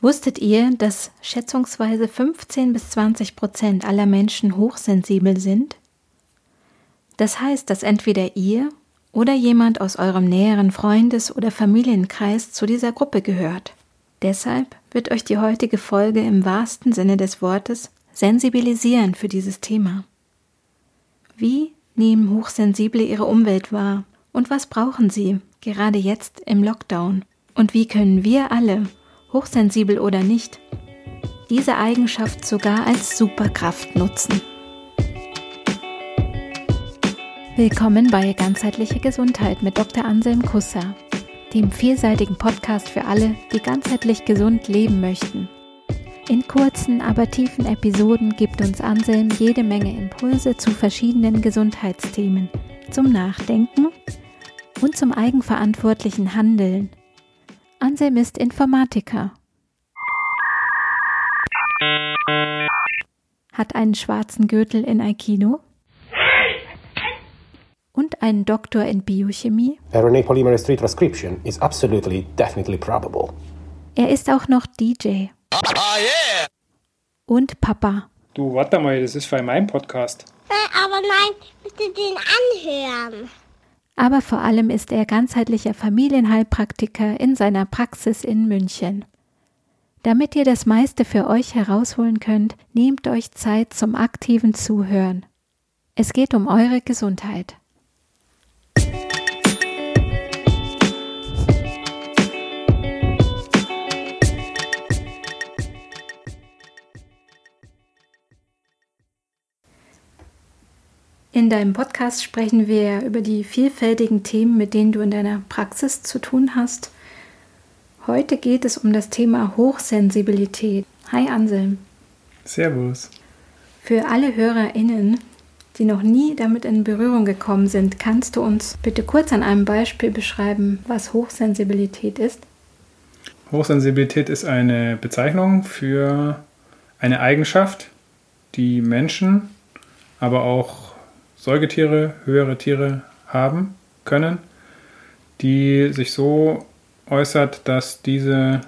Wusstet ihr, dass schätzungsweise 15 bis 20 Prozent aller Menschen hochsensibel sind? Das heißt, dass entweder ihr oder jemand aus eurem näheren Freundes- oder Familienkreis zu dieser Gruppe gehört. Deshalb wird euch die heutige Folge im wahrsten Sinne des Wortes sensibilisieren für dieses Thema. Wie nehmen Hochsensible ihre Umwelt wahr und was brauchen sie, gerade jetzt im Lockdown? Und wie können wir alle hochsensibel oder nicht, diese Eigenschaft sogar als Superkraft nutzen. Willkommen bei Ganzheitliche Gesundheit mit Dr. Anselm Kusser, dem vielseitigen Podcast für alle, die ganzheitlich gesund leben möchten. In kurzen, aber tiefen Episoden gibt uns Anselm jede Menge Impulse zu verschiedenen Gesundheitsthemen, zum Nachdenken und zum eigenverantwortlichen Handeln Anselm ist Informatiker. Hat einen schwarzen Gürtel in Aikido. Und einen Doktor in Biochemie. RNA polymerase 3 transcription is absolutely definitely probable. Er ist auch noch DJ. Ah, yeah. Und Papa. Du, warte mal, das ist für meinen Podcast. Äh, aber nein, bitte den anhören aber vor allem ist er ganzheitlicher Familienheilpraktiker in seiner Praxis in München. Damit ihr das meiste für euch herausholen könnt, nehmt euch Zeit zum aktiven Zuhören. Es geht um eure Gesundheit. In deinem Podcast sprechen wir über die vielfältigen Themen, mit denen du in deiner Praxis zu tun hast. Heute geht es um das Thema Hochsensibilität. Hi Anselm. Servus. Für alle HörerInnen, die noch nie damit in Berührung gekommen sind, kannst du uns bitte kurz an einem Beispiel beschreiben, was Hochsensibilität ist? Hochsensibilität ist eine Bezeichnung für eine Eigenschaft, die Menschen, aber auch Säugetiere, höhere Tiere haben können, die sich so äußert, dass diese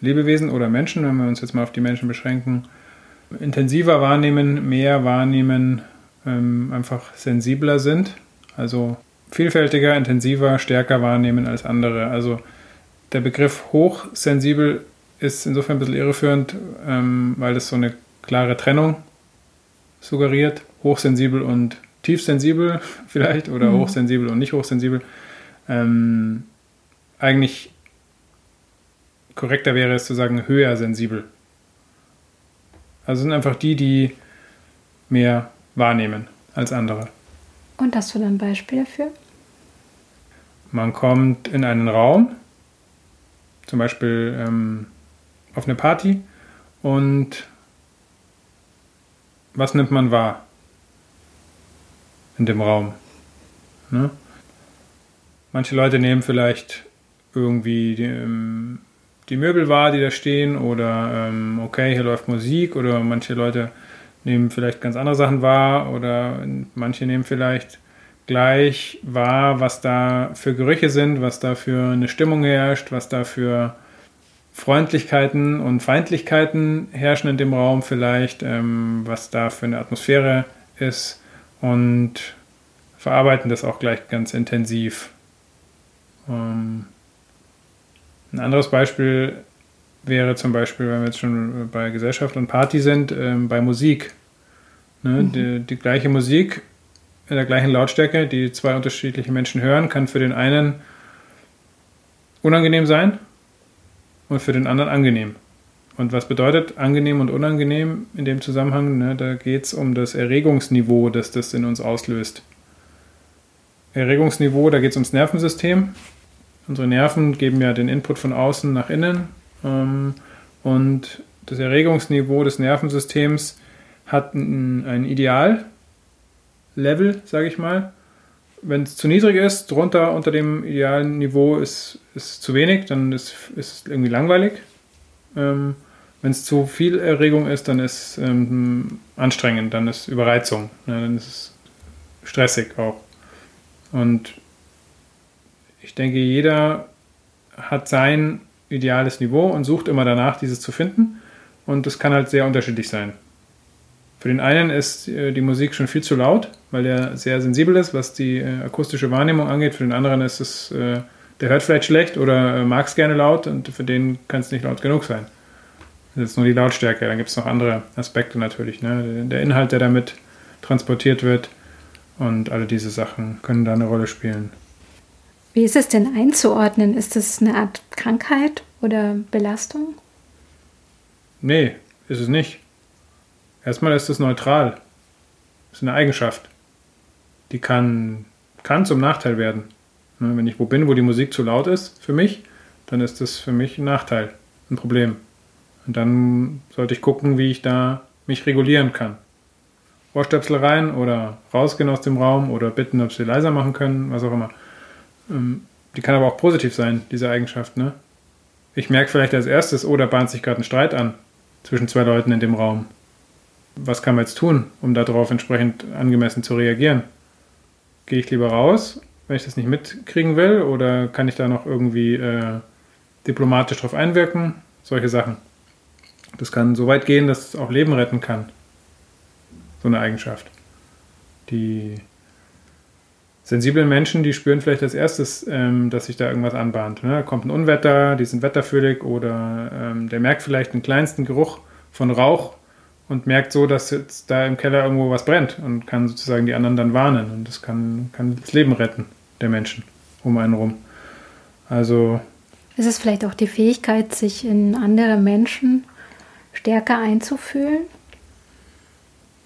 Lebewesen oder Menschen, wenn wir uns jetzt mal auf die Menschen beschränken, intensiver wahrnehmen, mehr wahrnehmen, ähm, einfach sensibler sind, also vielfältiger, intensiver, stärker wahrnehmen als andere. Also der Begriff hochsensibel ist insofern ein bisschen irreführend, ähm, weil es so eine klare Trennung suggeriert hochsensibel und tiefsensibel vielleicht oder mhm. hochsensibel und nicht hochsensibel. Ähm, eigentlich korrekter wäre es zu sagen höher sensibel. Also sind einfach die, die mehr wahrnehmen als andere. Und hast du dann ein Beispiel dafür? Man kommt in einen Raum, zum Beispiel ähm, auf eine Party, und was nimmt man wahr? In dem Raum. Ne? Manche Leute nehmen vielleicht irgendwie die, ähm, die, Möbel wahr, die da stehen, oder ähm, okay, hier läuft Musik, oder manche Leute nehmen vielleicht ganz andere Sachen wahr, oder manche nehmen vielleicht gleich wahr, was da für Gerüche sind, was da für eine Stimmung herrscht, was da für Freundlichkeiten und Feindlichkeiten herrschen in dem Raum vielleicht, ähm, was da für eine Atmosphäre ist und verarbeiten das auch gleich ganz intensiv. Ähm, ein anderes Beispiel wäre zum Beispiel, wenn wir jetzt schon bei Gesellschaft und Party sind, ähm, bei Musik. Ne? Mhm. Die, die, gleiche Musik in der gleichen Lautstärke, die zwei unterschiedliche Menschen hören, kann für den einen unangenehm sein und für den anderen angenehm. Und was bedeutet angenehm und unangenehm in dem Zusammenhang? Ne, da geht es um das Erregungsniveau, das das in uns auslöst. Erregungsniveau, da geht es ums Nervensystem. Unsere Nerven geben ja den Input von außen nach innen. Ähm, und das Erregungsniveau des Nervensystems hat ein, ein Ideallevel, sage ich mal. Wenn es zu niedrig ist, drunter unter dem idealen Niveau ist, ist zu wenig, dann ist es irgendwie langweilig. Ähm, wenn es zu viel Erregung ist, dann ist es ähm, anstrengend, dann ist Überreizung, ne, dann ist es stressig auch. Und ich denke, jeder hat sein ideales Niveau und sucht immer danach, dieses zu finden. Und das kann halt sehr unterschiedlich sein. Für den einen ist äh, die Musik schon viel zu laut, weil er sehr sensibel ist, was die äh, akustische Wahrnehmung angeht. Für den anderen ist es, äh, der hört vielleicht schlecht oder mag es gerne laut und für den kann es nicht laut genug sein. Das ist nur die Lautstärke. Dann gibt es noch andere Aspekte natürlich. Ne? Der Inhalt, der damit transportiert wird und alle diese Sachen können da eine Rolle spielen. Wie ist es denn einzuordnen? Ist es eine Art Krankheit oder Belastung? Nee, ist es nicht. Erstmal ist es neutral. Das ist eine Eigenschaft. Die kann, kann zum Nachteil werden. Ne, wenn ich wo bin, wo die Musik zu laut ist für mich, dann ist das für mich ein Nachteil, ein Problem. Und dann sollte ich gucken, wie ich da mich regulieren kann. Ohrstöpsel rein oder rausgehen aus dem Raum oder bitten, ob sie leiser machen können, was auch immer. Ähm, die kann aber auch positiv sein, diese Eigenschaft. Ne? Ich merke vielleicht als erstes, oh, da bahnt sich gerade ein Streit an zwischen zwei Leuten in dem Raum was kann man jetzt tun, um darauf entsprechend angemessen zu reagieren? Gehe ich lieber raus, wenn ich das nicht mitkriegen will, oder kann ich da noch irgendwie äh, diplomatisch drauf einwirken? Solche Sachen. Das kann so weit gehen, dass es auch Leben retten kann. So eine Eigenschaft. Die sensiblen Menschen, die spüren vielleicht als erstes, ähm, dass sich da irgendwas anbahnt. Ne? Kommt ein Unwetter, die sind wetterfühlig oder ähm, der merkt vielleicht den kleinsten Geruch von Rauch und merkt so, dass jetzt da im Keller irgendwo was brennt und kann sozusagen die anderen dann warnen. Und das kann, kann das Leben retten der Menschen um einen rum. Also. Ist es vielleicht auch die Fähigkeit, sich in andere Menschen stärker einzufühlen?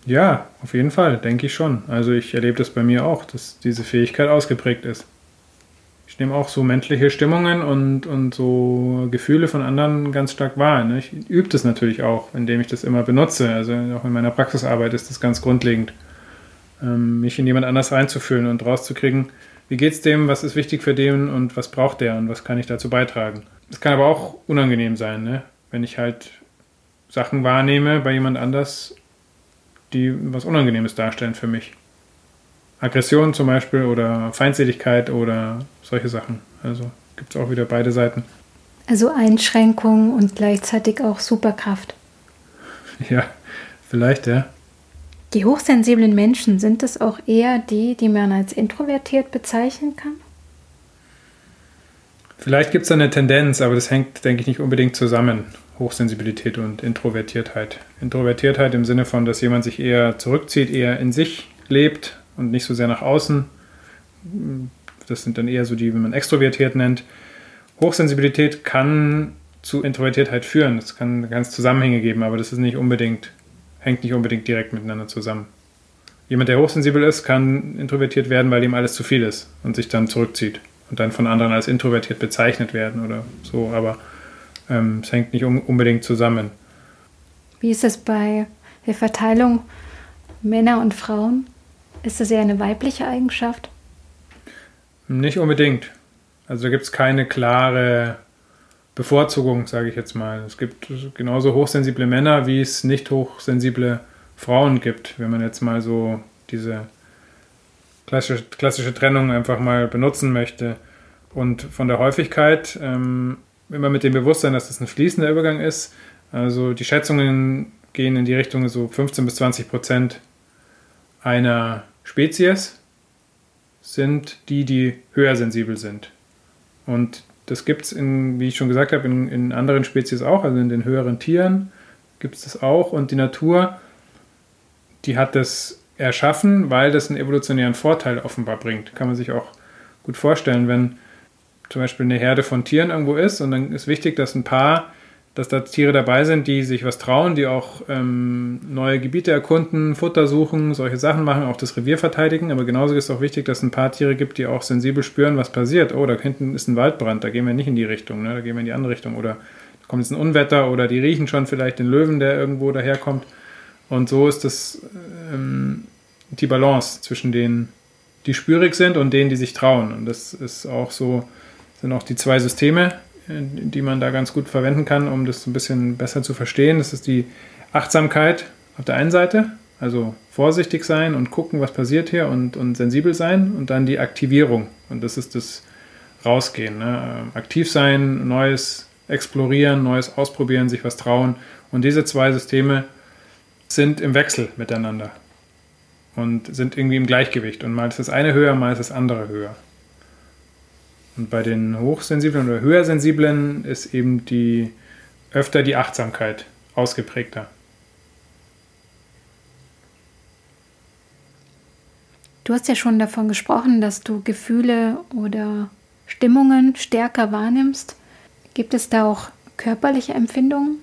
Ja, auf jeden Fall, denke ich schon. Also ich erlebe das bei mir auch, dass diese Fähigkeit ausgeprägt ist ich nehme auch so menschliche Stimmungen und, und so Gefühle von anderen ganz stark wahr. Ne? Ich übe das natürlich auch, indem ich das immer benutze. Also auch in meiner Praxisarbeit ist das ganz grundlegend, ähm, mich in jemand anders reinzufühlen und rauszukriegen, wie geht es dem, was ist wichtig für den und was braucht der und was kann ich dazu beitragen. Es kann aber auch unangenehm sein, ne? wenn ich halt Sachen wahrnehme bei jemand anders, die was Unangenehmes darstellen für mich. Aggression zum Beispiel oder Feindseligkeit oder solche Sachen. Also gibt es auch wieder beide Seiten. Also Einschränkung und gleichzeitig auch Superkraft. Ja, vielleicht, ja. Die hochsensiblen Menschen, sind es auch eher die, die man als introvertiert bezeichnen kann? Vielleicht gibt es eine Tendenz, aber das hängt, denke ich, nicht unbedingt zusammen. Hochsensibilität und Introvertiertheit. Introvertiertheit im Sinne von, dass jemand sich eher zurückzieht, eher in sich lebt, und nicht so sehr nach außen. Das sind dann eher so die, wie man extrovertiert nennt. Hochsensibilität kann zu Introvertiertheit führen. Es kann ganz Zusammenhänge geben, aber das ist nicht unbedingt, hängt nicht unbedingt direkt miteinander zusammen. Jemand, der hochsensibel ist, kann introvertiert werden, weil ihm alles zu viel ist und sich dann zurückzieht und dann von anderen als introvertiert bezeichnet werden oder so, aber es hängt nicht unbedingt zusammen. Wie ist es bei der Verteilung Männer und Frauen? Ist das eher eine weibliche Eigenschaft? Nicht unbedingt. Also da gibt es keine klare Bevorzugung, sage ich jetzt mal. Es gibt genauso hochsensible Männer, wie es nicht hochsensible Frauen gibt, wenn man jetzt mal so diese klassische, klassische Trennung einfach mal benutzen möchte. Und von der Häufigkeit, ähm, immer mit dem Bewusstsein, dass das ein fließender Übergang ist. Also die Schätzungen gehen in die Richtung so 15 bis 20 Prozent einer Spezies sind die, die höher sensibel sind. Und das gibt es, wie ich schon gesagt habe, in, in, anderen Spezies auch, also in den höheren Tieren gibt es das auch. Und die Natur, die hat das erschaffen, weil das einen evolutionären Vorteil offenbar bringt. Kann man sich auch gut vorstellen, wenn zum Beispiel eine Herde von Tieren irgendwo ist und dann ist wichtig, dass ein Paar dass da Tiere dabei sind, die sich was trauen, die auch ähm, neue Gebiete erkunden, Futter suchen, solche Sachen machen, auch das Revier verteidigen. Aber genauso ist auch wichtig, dass es ein paar Tiere gibt, die auch sensibel spüren, was passiert. Oh, da hinten ist ein Waldbrand, da gehen wir nicht in die Richtung, ne? da gehen wir in die andere Richtung. Oder da kommt jetzt ein Unwetter oder die riechen schon vielleicht den Löwen, der irgendwo daherkommt. Und so ist das ähm, die Balance zwischen denen, die spürig sind und denen, die sich trauen. Und das ist auch so, sind auch die zwei Systeme, die man da ganz gut verwenden kann, um das ein bisschen besser zu verstehen. Das ist die Achtsamkeit auf der einen Seite, also vorsichtig sein und gucken, was passiert hier und, und sensibel sein und dann die Aktivierung. Und das ist das Rausgehen. Ne? Aktiv sein, Neues explorieren, Neues ausprobieren, sich was trauen. Und diese zwei Systeme sind im Wechsel miteinander und sind irgendwie im Gleichgewicht. Und mal ist das eine höher, mal ist das andere höher. Und bei den Hochsensiblen oder Höhersensiblen ist eben die öfter die Achtsamkeit ausgeprägter. Du hast ja schon davon gesprochen, dass du Gefühle oder Stimmungen stärker wahrnimmst. Gibt es da auch körperliche Empfindungen?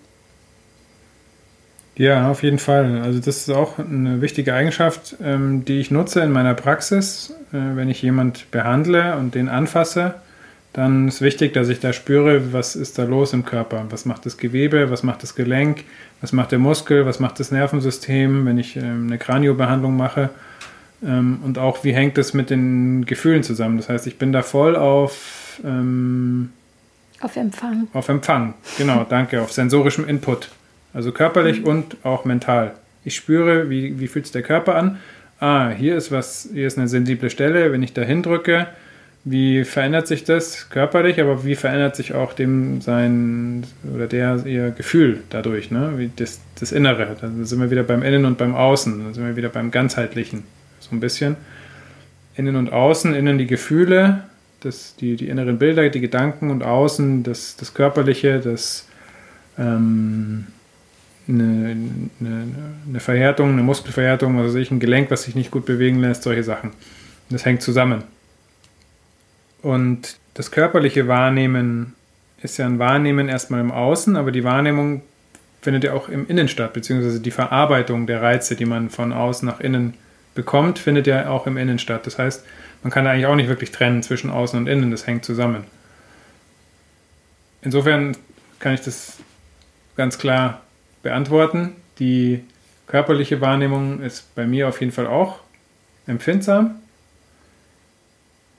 Ja, auf jeden Fall. Also das ist auch eine wichtige Eigenschaft, ähm, die ich nutze in meiner Praxis. Äh, wenn ich jemand behandle und den anfasse, dann ist wichtig, dass ich da spüre, was ist da los im Körper. Was macht das Gewebe, was macht das Gelenk, was macht der Muskel, was macht das Nervensystem, wenn ich ähm, eine Kraniobehandlung mache. Ähm, und auch, wie hängt das mit den Gefühlen zusammen. Das heißt, ich bin da voll auf... Ähm, auf Empfang. Auf Empfang, genau, danke, auf sensorischem Input. Also körperlich mhm. und auch mental. Ich spüre, wie, wie fühlt es der Körper an. Ah, hier ist was, hier ist eine sensible Stelle. Wenn ich da hindrücke, wie verändert sich das körperlich, aber wie verändert sich auch dem sein oder der ihr Gefühl dadurch, ne? Wie das, das Innere. Da sind wir wieder beim Innen und beim Außen. Da sind wir wieder beim Ganzheitlichen. So ein bisschen. Innen und Außen, innen die Gefühle, das, die, die inneren Bilder, die Gedanken und außen das, das Körperliche, das ähm, eine, eine, eine Verhärtung, eine Muskelverhärtung, also ich ein Gelenk, was sich nicht gut bewegen lässt, solche Sachen. Das hängt zusammen. Und das körperliche Wahrnehmen ist ja ein Wahrnehmen erstmal im Außen, aber die Wahrnehmung findet ja auch im Innen statt, beziehungsweise die Verarbeitung der Reize, die man von außen nach innen bekommt, findet ja auch im Innen statt. Das heißt, man kann eigentlich auch nicht wirklich trennen zwischen Außen und Innen, das hängt zusammen. Insofern kann ich das ganz klar beantworten. Die körperliche Wahrnehmung ist bei mir auf jeden Fall auch empfindsam.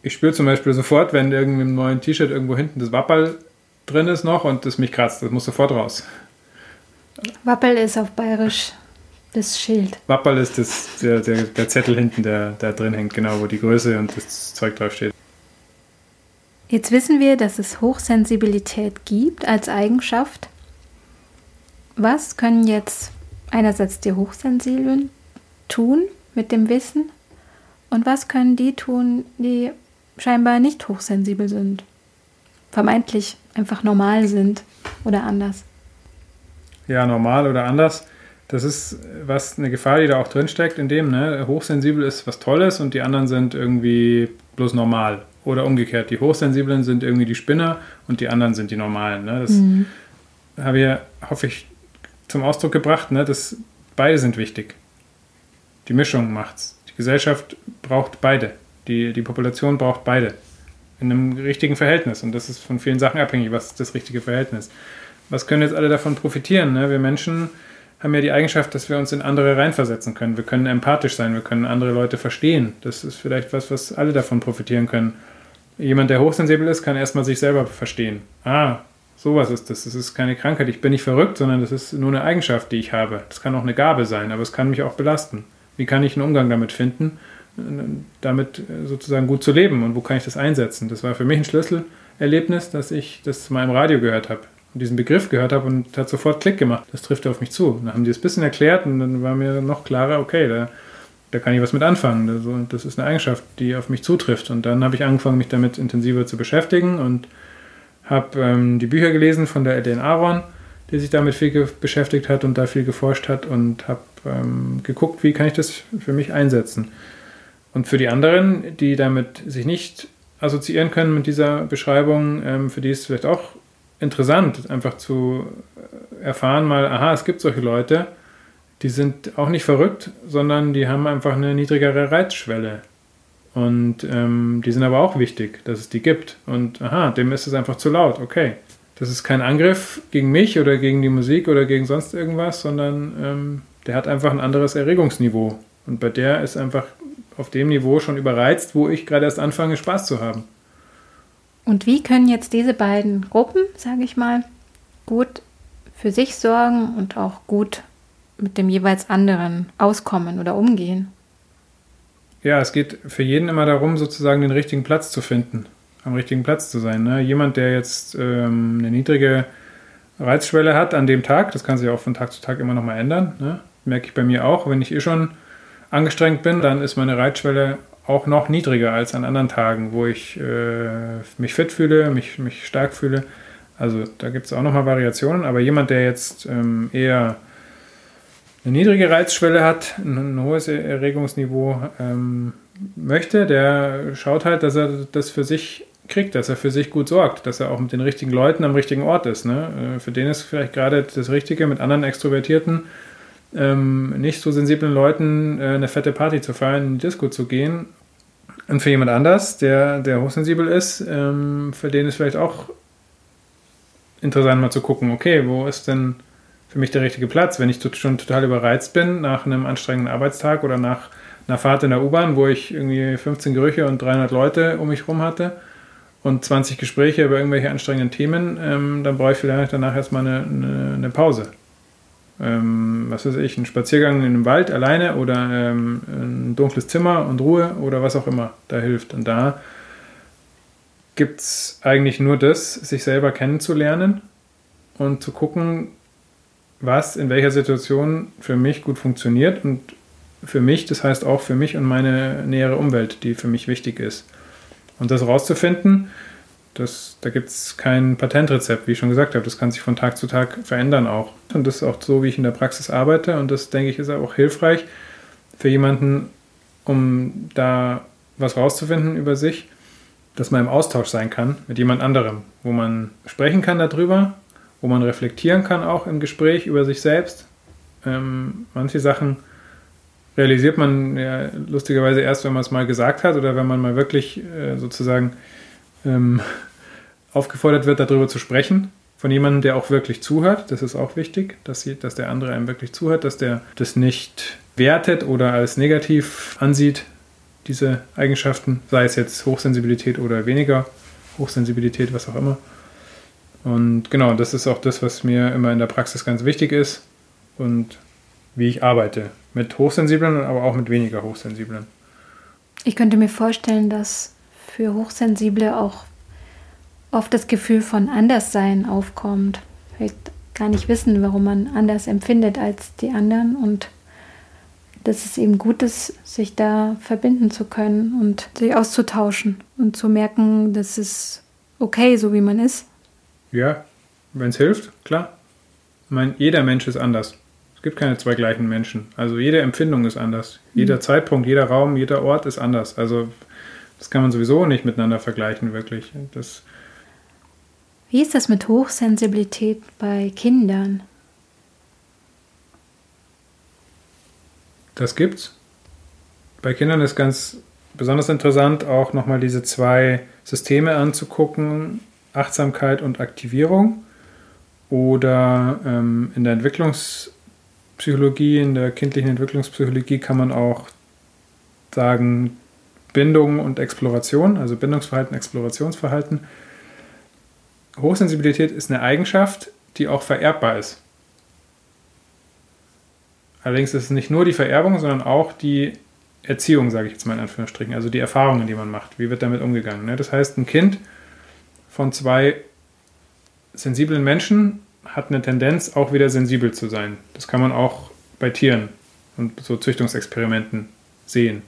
Ich spüre zum Beispiel sofort, wenn irgendwie im neuen T-Shirt irgendwo hinten das Wappel drin ist noch und das mich kratzt. Das muss sofort raus. Wappel ist auf Bayerisch das Schild. Wappel ist das, der, der, der Zettel hinten, der da drin hängt, genau, wo die Größe und das Zeug drauf steht. Jetzt wissen wir, dass es Hochsensibilität gibt als Eigenschaft. Was können jetzt einerseits die Hochsensiblen tun mit dem Wissen und was können die tun, die scheinbar nicht hochsensibel sind? Vermeintlich einfach normal sind oder anders. Ja, normal oder anders. Das ist was eine Gefahr, die da auch drin steckt, in dem, ne, hochsensibel ist was Tolles und die anderen sind irgendwie bloß normal. Oder umgekehrt, die Hochsensiblen sind irgendwie die Spinner und die anderen sind die Normalen. Ne? Das mhm. habe ich, hoffe ich, zum Ausdruck gebracht, ne, dass beide sind wichtig. Die Mischung macht's. Die Gesellschaft braucht beide. Die, die Population braucht beide. In einem richtigen Verhältnis. Und das ist von vielen Sachen abhängig, was das richtige Verhältnis. Was können jetzt alle davon profitieren? Ne? Wir Menschen haben ja die Eigenschaft, dass wir uns in andere reinversetzen können. Wir können empathisch sein, wir können andere Leute verstehen. Das ist vielleicht was, was alle davon profitieren können. Jemand, der hochsensibel ist, kann erstmal sich selber verstehen. Ah, Sowas ist das. Das ist keine Krankheit. Ich bin nicht verrückt, sondern das ist nur eine Eigenschaft, die ich habe. Das kann auch eine Gabe sein, aber es kann mich auch belasten. Wie kann ich einen Umgang damit finden, damit sozusagen gut zu leben und wo kann ich das einsetzen? Das war für mich ein Schlüsselerlebnis, dass ich das mal im Radio gehört habe und diesen Begriff gehört habe und hat sofort Klick gemacht. Das trifft auf mich zu. Dann haben die es ein bisschen erklärt und dann war mir noch klarer, okay, da, da kann ich was mit anfangen. Das ist eine Eigenschaft, die auf mich zutrifft. Und dann habe ich angefangen, mich damit intensiver zu beschäftigen und habe ähm, die Bücher gelesen von der Ellen Aaron, die sich damit viel beschäftigt hat und da viel geforscht hat und habe ähm, geguckt, wie kann ich das für mich einsetzen. Und für die anderen, die damit sich nicht assoziieren können mit dieser Beschreibung, ähm, für die ist es vielleicht auch interessant, einfach zu erfahren mal, aha, es gibt solche Leute, die sind auch nicht verrückt, sondern die haben einfach eine niedrigere Reizschwelle. Und ähm, die sind aber auch wichtig, dass es die gibt. Und aha, dem ist es einfach zu laut. Okay. Das ist kein Angriff gegen mich oder gegen die Musik oder gegen sonst irgendwas, sondern ähm, der hat einfach ein anderes Erregungsniveau. Und bei der ist einfach auf dem Niveau schon überreizt, wo ich gerade erst anfange, Spaß zu haben. Und wie können jetzt diese beiden Gruppen, sage ich mal, gut für sich sorgen und auch gut mit dem jeweils anderen auskommen oder umgehen? Ja, es geht für jeden immer darum, sozusagen den richtigen Platz zu finden. am richtigen Platz zu sein. Ne? Jemand, der jetzt ähm, eine niedrige Reizschwelle hat an dem Tag, das kann sich auch von Tag zu Tag immer noch mal ändern. Ne? Merke ich bei mir auch, wenn ich eh schon angestrengt bin, dann ist meine Reizschwelle auch noch niedriger als an anderen Tagen, wo ich äh, mich fit fühle, mich, mich stark fühle. Also da gibt es auch nochmal Variationen, aber jemand, der jetzt ähm, eher eine niedrige Reizschwelle hat, ein, ein hohes Erregungsniveau ähm, möchte, der schaut halt, dass er das für sich kriegt, dass er für sich gut sorgt, dass er auch mit den richtigen Leuten am richtigen Ort ist. Ne? Äh, für den ist vielleicht gerade das Richtige, mit anderen Extrovertierten, ähm, nicht so sensiblen Leuten äh, eine fette Party zu feiern, in die Disco zu gehen. Und für jemand anders, der, der hochsensibel ist, ähm, für den ist vielleicht auch interessant mal zu gucken, okay, wo ist denn für mich der richtige Platz, wenn ich schon total überreizt bin nach einem anstrengenden Arbeitstag oder nach einer Fahrt in der U-Bahn, wo ich irgendwie 15 Gerüche und 300 Leute um mich herum hatte und 20 Gespräche über irgendwelche anstrengenden Themen, ähm, dann brauche ich vielleicht danach erstmal eine, eine, eine Pause. Ähm, was weiß ich, ein Spaziergang in einem Wald alleine oder ähm, ein dunkles Zimmer und Ruhe oder was auch immer da hilft. Und da gibt es eigentlich nur das, sich selber kennenzulernen und zu gucken, was in welcher Situation für mich gut funktioniert und für mich, das heißt auch für mich und meine nähere Umwelt, die für mich wichtig ist. Und das rauszufinden, das, da gibt es kein Patentrezept, wie ich schon gesagt habe. Das kann sich von Tag zu Tag verändern auch. Und das ist auch so, wie ich in der Praxis arbeite. Und das, denke ich, ist auch hilfreich für jemanden, um da was rauszufinden über sich, dass man im Austausch sein kann mit jemand anderem, wo man sprechen kann darüber, wo man reflektieren kann auch im Gespräch über sich selbst. Ähm, manche Sachen realisiert man ja lustigerweise erst, wenn man es mal gesagt hat oder wenn man mal wirklich äh, sozusagen ähm, aufgefordert wird, darüber zu sprechen. Von jemandem, der auch wirklich zuhört. Das ist auch wichtig, dass, sie, dass der andere einem wirklich zuhört, dass der das nicht wertet oder als negativ ansieht, diese Eigenschaften, sei es jetzt Hochsensibilität oder weniger Hochsensibilität, was auch immer. Und genau, das ist auch das, was mir immer in der Praxis ganz wichtig ist und wie ich arbeite. Mit Hochsensiblen, aber auch mit weniger Hochsensiblen. Ich könnte mir vorstellen, dass für Hochsensible auch oft das Gefühl von Anderssein aufkommt. Vielleicht gar nicht wissen, warum man anders empfindet als die anderen und dass es eben gut ist, sich da verbinden zu können und sich auszutauschen und zu merken, dass es okay, so wie man ist. Ja, wenn es hilft, klar. Ich meine, jeder Mensch ist anders. Es gibt keine zwei gleichen Menschen. Also jede Empfindung ist anders. Jeder mhm. Zeitpunkt, jeder Raum, jeder Ort ist anders. Also das kann man sowieso nicht miteinander vergleichen, wirklich. Das Wie ist das mit Hochsensibilität bei Kindern? Das gibt's. Bei Kindern ist ganz besonders interessant, auch nochmal diese zwei Systeme anzugucken, Achtsamkeit und Aktivierung. Oder ähm, in der Entwicklungspsychologie, in der kindlichen Entwicklungspsychologie kann man auch sagen Bindung und Exploration, also Bindungsverhalten, Explorationsverhalten. Hochsensibilität ist eine Eigenschaft, die auch vererbbar ist. Allerdings ist es nicht nur die Vererbung, sondern auch die Erziehung, sage ich jetzt mal in Anführungsstrichen, also die Erfahrungen, die man macht. Wie wird damit umgegangen? Ne? Das heißt, ein Kind von zwei sensiblen Menschen hat eine Tendenz, auch wieder sensibel zu sein. Das kann man auch bei Tieren und so Züchtungsexperimenten sehen.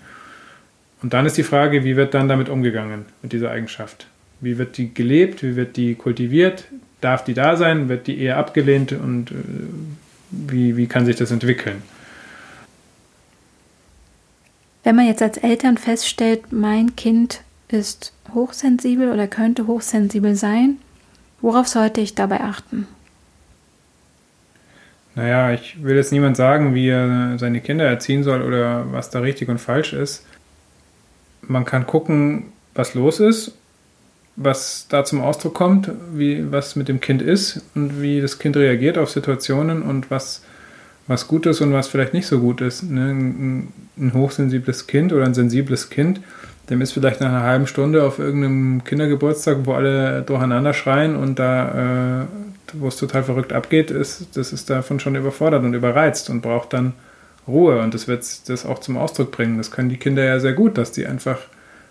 Und dann ist die Frage, wie wird dann damit umgegangen, mit dieser Eigenschaft? Wie wird die gelebt? Wie wird die kultiviert? Darf die da sein? Wird die eher abgelehnt? Und äh, wie, wie kann sich das entwickeln? Wenn man jetzt als Eltern feststellt, mein Kind ist hochsensibel oder könnte hochsensibel sein, worauf sollte ich dabei achten? Naja, ich will jetzt niemand sagen, wie er seine Kinder erziehen soll oder was da richtig und falsch ist. Man kann gucken, was los ist, was da zum Ausdruck kommt, wie, was mit dem Kind ist und wie das Kind reagiert auf Situationen und was, was gut ist und was vielleicht nicht so gut ist. Ne? Ein, ein hochsensibles Kind oder ein sensibles Kind, dem ist vielleicht nach einer halben Stunde auf irgendeinem Kindergeburtstag, wo alle durcheinander schreien und da, äh, wo es total verrückt abgeht, ist, das ist davon schon überfordert und überreizt und braucht dann Ruhe und das wird das auch zum Ausdruck bringen. Das können die Kinder ja sehr gut, dass die einfach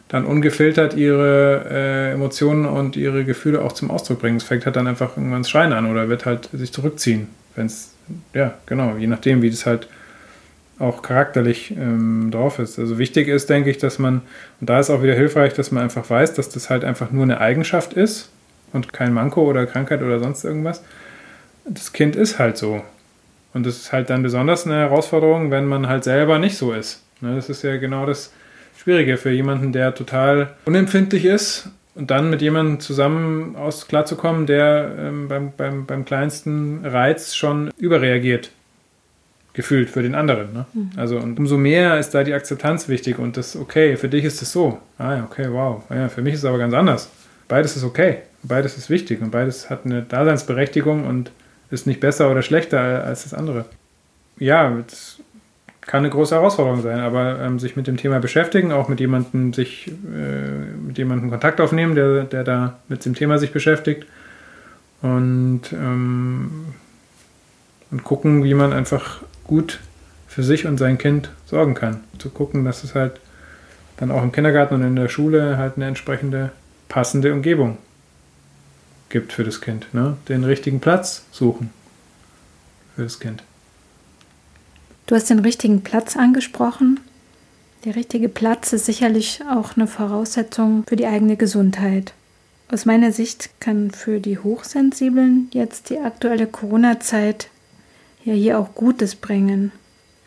dann ungefiltert ihre äh, Emotionen und ihre Gefühle auch zum Ausdruck bringen. Es fängt halt dann einfach irgendwann das Schreien an oder wird halt sich zurückziehen. Wenn es, ja, genau, je nachdem, wie das halt auch charakterlich ähm, drauf ist. Also wichtig ist, denke ich, dass man, und da ist auch wieder hilfreich, dass man einfach weiß, dass das halt einfach nur eine Eigenschaft ist und kein Manko oder Krankheit oder sonst irgendwas. Das Kind ist halt so. Und das ist halt dann besonders eine Herausforderung, wenn man halt selber nicht so ist. Ne, das ist ja genau das Schwierige für jemanden, der total unempfindlich ist und dann mit jemandem zusammen aus klarzukommen, der ähm, beim, beim, beim kleinsten Reiz schon überreagiert gefühlt für den anderen. Ne? Mhm. Also und umso mehr ist da die Akzeptanz wichtig und das okay, für dich ist es so. Ah ja, okay, wow. Ja, für mich ist es aber ganz anders. Beides ist okay, beides ist wichtig und beides hat eine Daseinsberechtigung und ist nicht besser oder schlechter als das andere. Ja, das kann eine große Herausforderung sein, aber ähm, sich mit dem Thema beschäftigen, auch mit jemandem sich äh, mit jemandem Kontakt aufnehmen, der, der da mit dem Thema sich beschäftigt und, ähm, und gucken, wie man einfach gut für sich und sein Kind sorgen kann. Zu gucken, dass es halt dann auch im Kindergarten und in der Schule halt eine entsprechende passende Umgebung gibt für das Kind. Ne? Den richtigen Platz suchen für das Kind. Du hast den richtigen Platz angesprochen. Der richtige Platz ist sicherlich auch eine Voraussetzung für die eigene Gesundheit. Aus meiner Sicht kann für die Hochsensiblen jetzt die aktuelle Corona-Zeit ja hier auch Gutes bringen,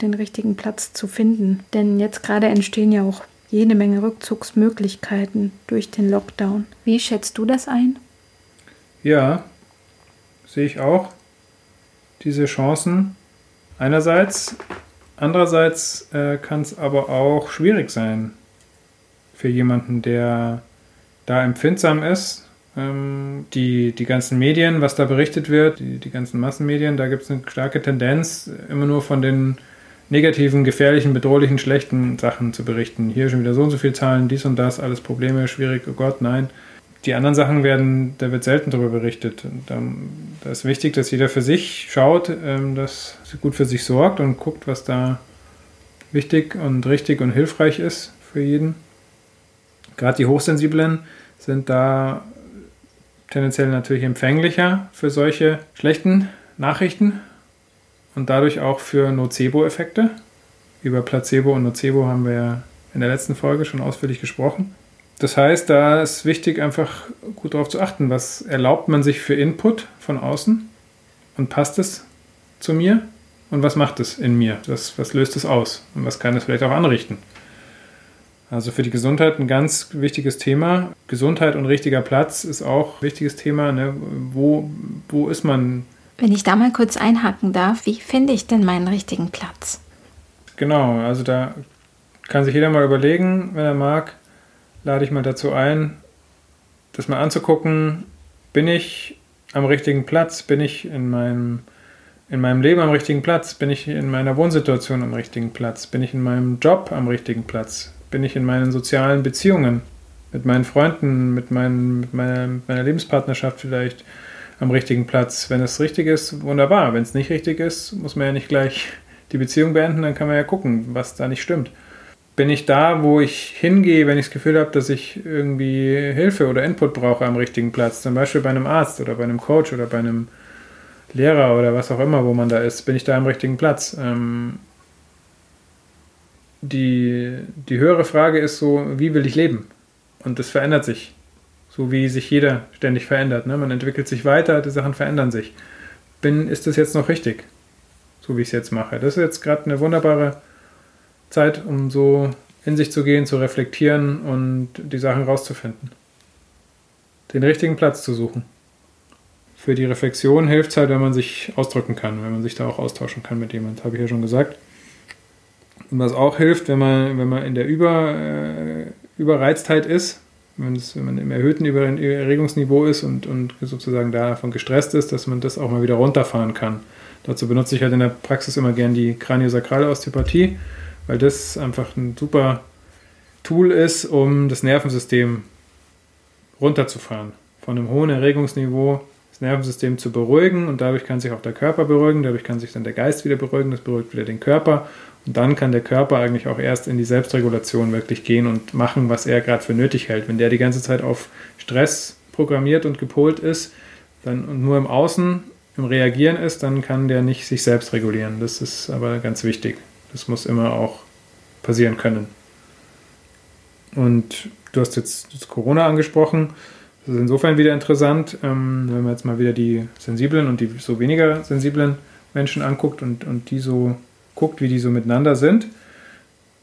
den richtigen Platz zu finden. Denn jetzt gerade entstehen ja auch jede Menge Rückzugsmöglichkeiten durch den Lockdown. Wie schätzt du das ein? Ja, sehe ich auch diese Chancen. Einerseits, andererseits äh, kann es aber auch schwierig sein für jemanden, der da empfindsam ist die, die ganzen Medien, was da berichtet wird, die, die ganzen Massenmedien, da gibt es eine starke Tendenz, immer nur von den negativen, gefährlichen, bedrohlichen, schlechten Sachen zu berichten. Hier schon wieder so und so viele Zahlen, dies und das, alles Probleme, schwierig, oh Gott, nein. Die anderen Sachen werden, da wird selten darüber berichtet. Da, da, ist wichtig, dass jeder für sich schaut, ähm, dass sie gut für sich sorgt und guckt, was da wichtig und richtig und hilfreich ist für jeden. Gerade die Hochsensiblen sind da tendenziell natürlich empfänglicher für solche schlechten Nachrichten und dadurch auch für Nocebo-Effekte. Über Placebo und Nocebo haben wir ja in der letzten Folge schon ausführlich gesprochen. Das heißt, da ist wichtig, einfach gut darauf zu achten, was erlaubt man sich für Input von außen und passt es zu mir und was macht es in mir, was, was löst es aus und was kann es vielleicht auch anrichten. Also für die Gesundheit ein ganz wichtiges Thema. Gesundheit und richtiger Platz ist auch ein wichtiges Thema. Ne? Wo, wo ist man? Wenn ich da mal kurz einhaken darf, wie finde ich denn meinen richtigen Platz? Genau, also da kann sich jeder mal überlegen, wenn er mag, lade ich mal dazu ein, das mal anzugucken, bin ich am richtigen Platz, bin ich in meinem, in meinem Leben am richtigen Platz, bin ich in meiner Wohnsituation am richtigen Platz, bin ich in meinem Job am richtigen Platz, bin ich in meinen sozialen Beziehungen mit meinen Freunden, mit, meinen, mit meiner, meiner Lebenspartnerschaft vielleicht am richtigen Platz. Wenn es richtig ist, wunderbar. Wenn es nicht richtig ist, muss man ja nicht gleich die Beziehung beenden, dann kann man ja gucken, was da nicht stimmt. Bin ich da, wo ich hingehe, wenn ich das Gefühl habe, dass ich irgendwie Hilfe oder Input brauche am richtigen Platz, zum Beispiel bei einem Arzt oder bei einem Coach oder bei einem Lehrer oder was auch immer, wo man da ist, bin ich da am richtigen Platz? Ähm, die, die höhere Frage ist so, wie will ich leben? Und das verändert sich. So wie sich jeder ständig verändert. Ne? Man entwickelt sich weiter, die Sachen verändern sich. Bin, ist das jetzt noch richtig? So wie ich es jetzt mache. Das ist jetzt gerade eine wunderbare Zeit, um so in sich zu gehen, zu reflektieren und die Sachen rauszufinden. Den richtigen Platz zu suchen. Für die Reflexion hilft es halt, wenn man sich ausdrücken kann, wenn man sich da auch austauschen kann mit jemand, habe ich ja schon gesagt. Und was auch hilft, wenn man, wenn man in der Über, äh, Überreiztheit ist, wenn, man im erhöhten Erregungsniveau ist und, und sozusagen davon gestresst ist, dass man das auch mal wieder runterfahren kann. Dazu benutze ich halt in der Praxis immer gern die kraniosakrale Osteopathie, weil das einfach ein super Tool ist, um das Nervensystem runterzufahren. Von einem hohen Erregungsniveau das Nervensystem zu beruhigen und dadurch kann sich auch der Körper beruhigen, dadurch kann sich dann der Geist wieder beruhigen, das beruhigt wieder den Körper Und dann kann der Körper eigentlich auch erst in die Selbstregulation wirklich gehen und machen, was er gerade für nötig hält. Wenn der die ganze Zeit auf Stress programmiert und gepolt ist dann, und nur im Außen im Reagieren ist, dann kann der nicht sich selbst regulieren. Das ist aber ganz wichtig. Das muss immer auch passieren können. Und du hast jetzt das Corona angesprochen. Das ist insofern wieder interessant, ähm, wenn man jetzt mal wieder die sensiblen und die so weniger sensiblen Menschen anguckt und, und die so guckt, wie die so miteinander sind.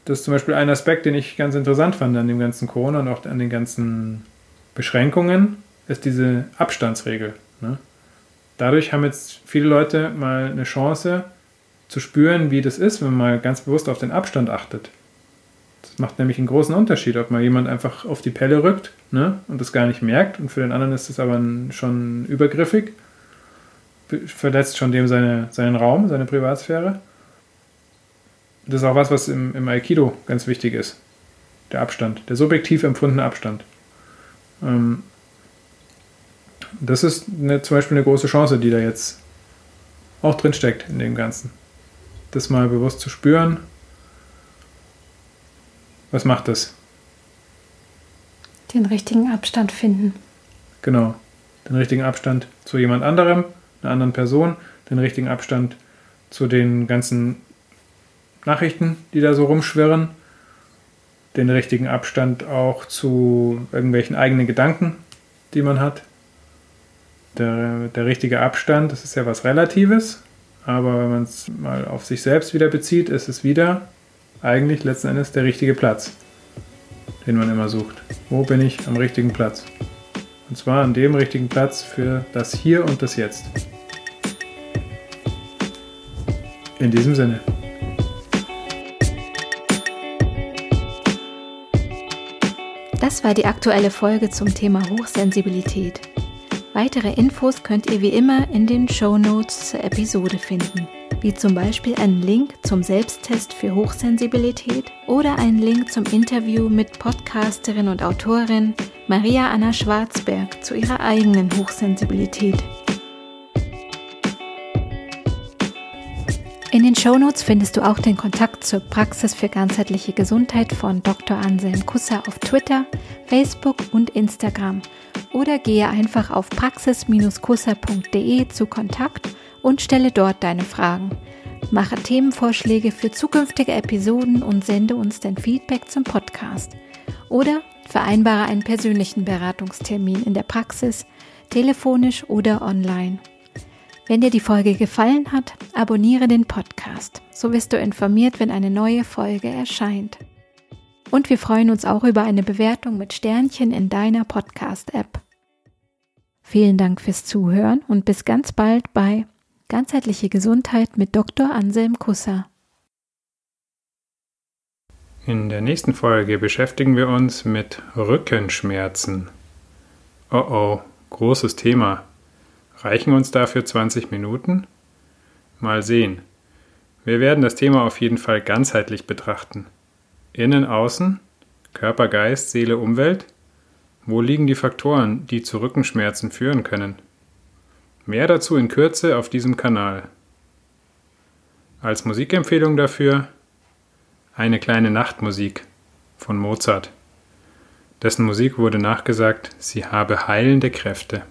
Das ist zum Beispiel ein Aspekt, den ich ganz interessant fand an dem ganzen Corona und auch an den ganzen Beschränkungen, ist diese Abstandsregel. Ne? Dadurch haben jetzt viele Leute mal eine Chance zu spüren, wie das ist, wenn man mal ganz bewusst auf den Abstand achtet. Das macht nämlich einen großen Unterschied, ob mal jemand einfach auf die Pelle rückt ne, und das gar nicht merkt und für den anderen ist das aber schon übergriffig, verletzt schon dem seine, seinen Raum, seine Privatsphäre. Das ist auch was, was im, im Aikido ganz wichtig ist. Der Abstand, der subjektiv empfundene Abstand. Ähm, das ist eine, zum Beispiel eine große Chance, die da jetzt auch drin steckt in dem Ganzen. Das mal bewusst zu spüren was macht das? Den richtigen Abstand finden. Genau. Den richtigen Abstand zu jemand anderem, einer anderen Person, den richtigen Abstand zu den ganzen Nachrichten, die da so rumschwirren, den richtigen Abstand auch zu irgendwelchen eigenen Gedanken, die man hat. Der, der richtige Abstand, das ist ja was Relatives, aber wenn man es mal auf sich selbst wieder bezieht, ist es wieder eigentlich letzten Endes der richtige Platz, den man immer sucht. Wo bin ich am richtigen Platz? Und zwar an dem richtigen Platz für das Hier und das Jetzt. In diesem Sinne. Das war die aktuelle Folge zum Thema Hochsensibilität. Weitere Infos könnt ihr wie immer in den Show Notes zur Episode finden wie zum Beispiel einen Link zum Selbsttest für Hochsensibilität oder einen Link zum Interview mit Podcasterin und Autorin Maria Anna Schwarzberg zu ihrer eigenen Hochsensibilität. In den Shownotes findest du auch den Kontakt zur Praxis für ganzheitliche Gesundheit von Dr. Anselm Kusser auf Twitter, Facebook und Instagram oder gehe einfach auf praxis-kusser.de zu Kontakt und stelle dort deine Fragen. Mache Themenvorschläge für zukünftige Episoden und sende uns dein Feedback zum Podcast. Oder vereinbare einen persönlichen Beratungstermin in der Praxis, telefonisch oder online. Wenn dir die Folge gefallen hat, abonniere den Podcast. So wirst du informiert, wenn eine neue Folge erscheint. Und wir freuen uns auch über eine Bewertung mit Sternchen in deiner Podcast-App. Vielen Dank fürs Zuhören und bis ganz bald bei Ganzheitliche Gesundheit mit Dr. Anselm Kusser. In der nächsten Folge beschäftigen wir uns mit Rückenschmerzen. Oh oh, großes Thema. Reichen uns dafür 20 Minuten? Mal sehen. Wir werden das Thema auf jeden Fall ganzheitlich betrachten. Innen, außen, Körper, Geist, Seele, Umwelt? Wo liegen die Faktoren, die zu Rückenschmerzen führen können? Mehr dazu in Kürze auf diesem Kanal. Als Musikempfehlung dafür eine kleine Nachtmusik von Mozart. Dessen Musik wurde nachgesagt, sie habe heilende Kräfte.